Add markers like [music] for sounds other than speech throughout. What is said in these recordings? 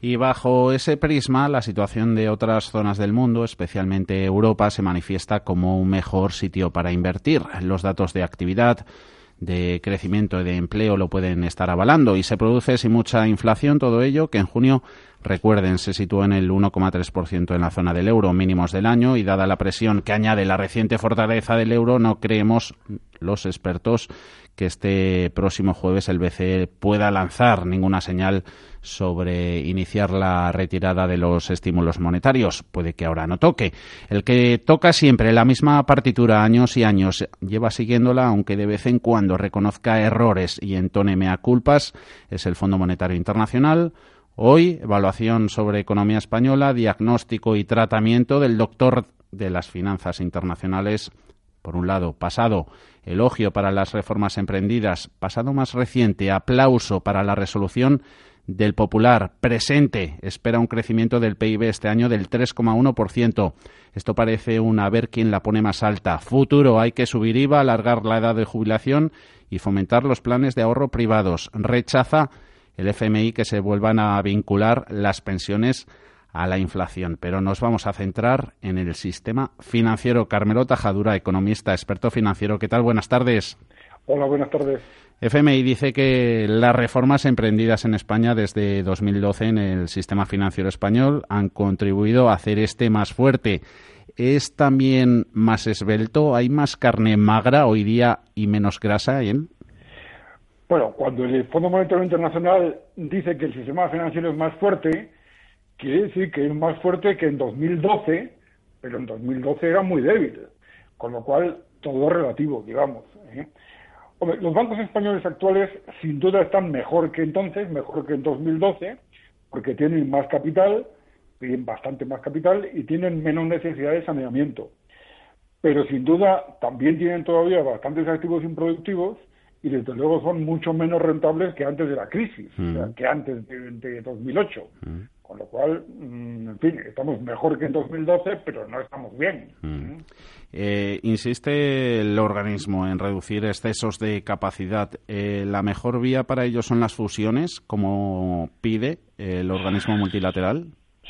Y bajo ese prisma, la situación de otras zonas del mundo, especialmente Europa, se manifiesta como un mejor sitio para invertir. Los datos de actividad, de crecimiento y de empleo lo pueden estar avalando y se produce sin mucha inflación todo ello que en junio recuerden se situó en el 1,3% en la zona del euro mínimos del año y dada la presión que añade la reciente fortaleza del euro no creemos los expertos que este próximo jueves el BCE pueda lanzar ninguna señal sobre iniciar la retirada de los estímulos monetarios. Puede que ahora no toque. El que toca siempre la misma partitura años y años lleva siguiéndola, aunque de vez en cuando reconozca errores y entone mea culpas, es el Fondo Monetario Internacional. Hoy, evaluación sobre economía española, diagnóstico y tratamiento del doctor de las finanzas internacionales. Por un lado, pasado, elogio para las reformas emprendidas. Pasado más reciente, aplauso para la resolución del Popular presente espera un crecimiento del PIB este año del 3,1%. Esto parece un a ver quién la pone más alta. Futuro, hay que subir IVA, alargar la edad de jubilación y fomentar los planes de ahorro privados. Rechaza el FMI que se vuelvan a vincular las pensiones a la inflación. Pero nos vamos a centrar en el sistema financiero. Carmelo Tajadura, economista, experto financiero. ¿Qué tal? Buenas tardes. Hola, buenas tardes. FMI dice que las reformas emprendidas en España desde 2012 en el sistema financiero español han contribuido a hacer este más fuerte. ¿Es también más esbelto? ¿Hay más carne magra hoy día y menos grasa en Bueno, cuando el Fondo Monetario Internacional dice que el sistema financiero es más fuerte, quiere decir que es más fuerte que en 2012, pero en 2012 era muy débil, con lo cual todo relativo, digamos. ¿eh? los bancos españoles actuales sin duda están mejor que entonces, mejor que en 2012, porque tienen más capital, tienen bastante más capital y tienen menos necesidad de saneamiento. Pero sin duda también tienen todavía bastantes activos improductivos y desde luego son mucho menos rentables que antes de la crisis, mm. que antes de, 2008. Con lo cual, mm, en fin, estamos mejor que en 2012, pero no estamos bien. Mm. Eh, insiste el organismo en reducir excesos de capacidad. Eh, ¿La mejor vía para ello son las fusiones, como pide el organismo multilateral?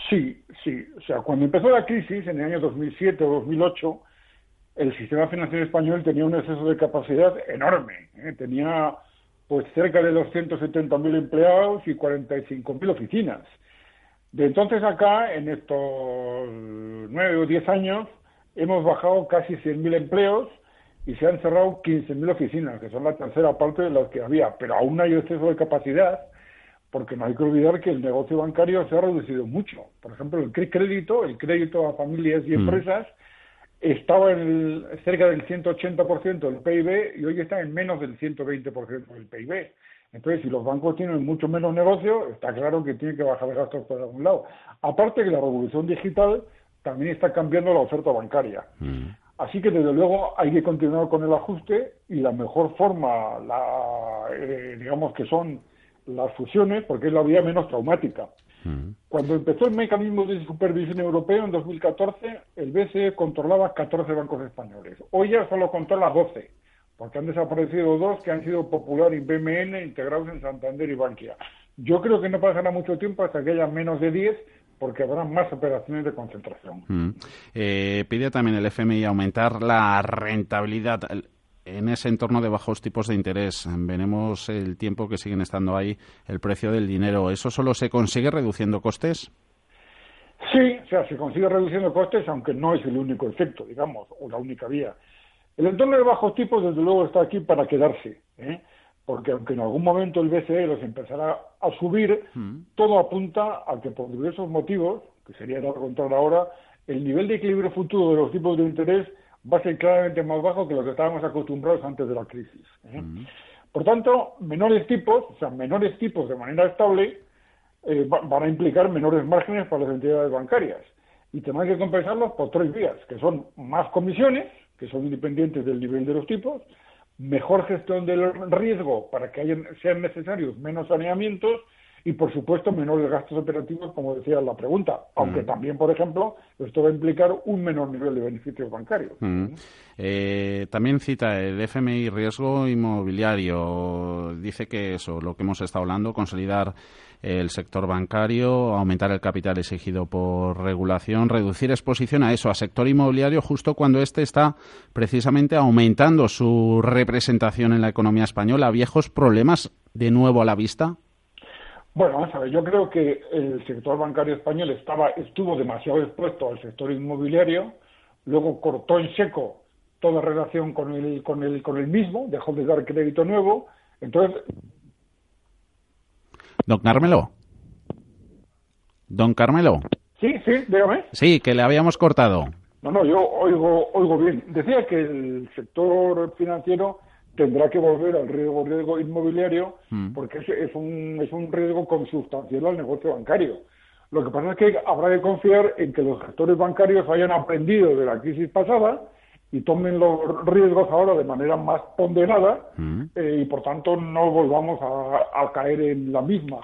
Sí, sí. O sea, cuando empezó la crisis, en el año 2007 o 2008, el sistema financiero español tenía un exceso de capacidad enorme. ¿eh? Tenía pues cerca de 270.000 empleados y 45.000 oficinas. De entonces acá, en estos nueve o diez años, hemos bajado casi 100.000 empleos y se han cerrado 15.000 oficinas, que son la tercera parte de las que había. Pero aún hay exceso de capacidad, porque no hay que olvidar que el negocio bancario se ha reducido mucho. Por ejemplo, el crédito, el crédito a familias y mm. Estaba en cerca del 180% del PIB y hoy está en menos del 120% del PIB. Entonces, si los bancos tienen mucho menos negocio, está claro que tienen que bajar gastos por algún lado. Aparte que la revolución digital también está cambiando la oferta bancaria. Mm. Así que, desde luego, hay que continuar con el ajuste y la mejor forma, la, eh, digamos que son las fusiones, porque es la vía menos traumática. Mm. Cuando empezó el mecanismo de supervisión europeo en 2014, el BCE controlaba 14 bancos españoles. Hoy ya solo controla 12 porque han desaparecido dos que han sido Popular y BMN integrados en Santander y Bankia. Yo creo que no pasará mucho tiempo hasta que haya menos de 10 porque habrá más operaciones de concentración. Mm. Eh, pide también el FMI aumentar la rentabilidad en ese entorno de bajos tipos de interés. Veremos el tiempo que siguen estando ahí el precio del dinero. ¿Eso solo se consigue reduciendo costes? Sí, o sea, se consigue reduciendo costes, aunque no es el único efecto, digamos, o la única vía. El entorno de bajos tipos, desde luego, está aquí para quedarse, ¿eh? porque aunque en algún momento el BCE los empezará a subir, mm. todo apunta a que por diversos motivos, que sería no contar ahora, el nivel de equilibrio futuro de los tipos de interés va a ser claramente más bajo que lo que estábamos acostumbrados antes de la crisis. ¿eh? Por tanto, menores tipos, o sea, menores tipos de manera estable, eh, van a implicar menores márgenes para las entidades bancarias y tendrán que compensarlos por tres vías, que son más comisiones, que son independientes del nivel de los tipos, mejor gestión del riesgo para que hayan, sean necesarios menos saneamientos y, por supuesto, menores gastos operativos, como decía la pregunta, aunque mm. también, por ejemplo, esto va a implicar un menor nivel de beneficios bancarios. Mm. Eh, también cita el FMI riesgo inmobiliario. Dice que eso, lo que hemos estado hablando, consolidar el sector bancario, aumentar el capital exigido por regulación, reducir exposición a eso, a sector inmobiliario, justo cuando éste está precisamente aumentando su representación en la economía española. ¿Viejos problemas de nuevo a la vista? Bueno, yo creo que el sector bancario español estaba, estuvo demasiado expuesto al sector inmobiliario, luego cortó en seco toda relación con el, con el, con el mismo, dejó de dar crédito nuevo, entonces... Don Carmelo. Don Carmelo. Sí, sí, dígame. Sí, que le habíamos cortado. No, no, yo oigo, oigo bien. Decía que el sector financiero tendrá que volver al riesgo, riesgo inmobiliario mm. porque es, es, un, es un riesgo consustancial al negocio bancario. Lo que pasa es que habrá que confiar en que los gestores bancarios hayan aprendido de la crisis pasada y tomen los riesgos ahora de manera más ponderada mm. eh, y por tanto no volvamos a, caer en la misma.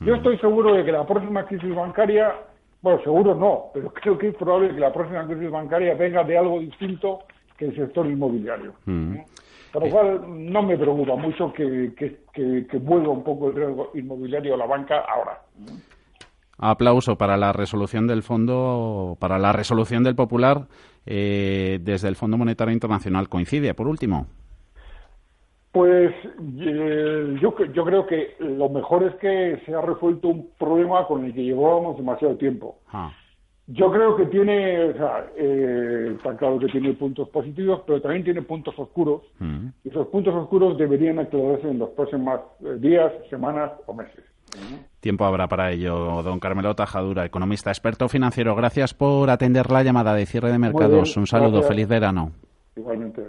Yo mm. estoy seguro de que la próxima crisis bancaria, bueno, seguro no, pero [laughs] creo que es probable que la próxima crisis bancaria venga de algo distinto que el sector inmobiliario. Por lo cual no me preocupa mucho que, que, vuelva un poco el riesgo inmobiliario a la banca ahora. Aplauso para la resolución del fondo, para la resolución del popular eh, desde el Fondo Monetario Internacional. ¿Coincide, por último? Pues eh, yo, yo creo que lo mejor es que se ha resuelto un problema con el que llevábamos demasiado tiempo. Ah. Yo creo que tiene, o sea, eh, está claro que tiene puntos positivos, pero también tiene puntos oscuros. Mm. Y esos puntos oscuros deberían aclararse en los próximos eh, días, semanas o meses. Tiempo habrá para ello, don Carmelo Tajadura, economista experto financiero. Gracias por atender la llamada de cierre de mercados. Un saludo, feliz verano. Igualmente.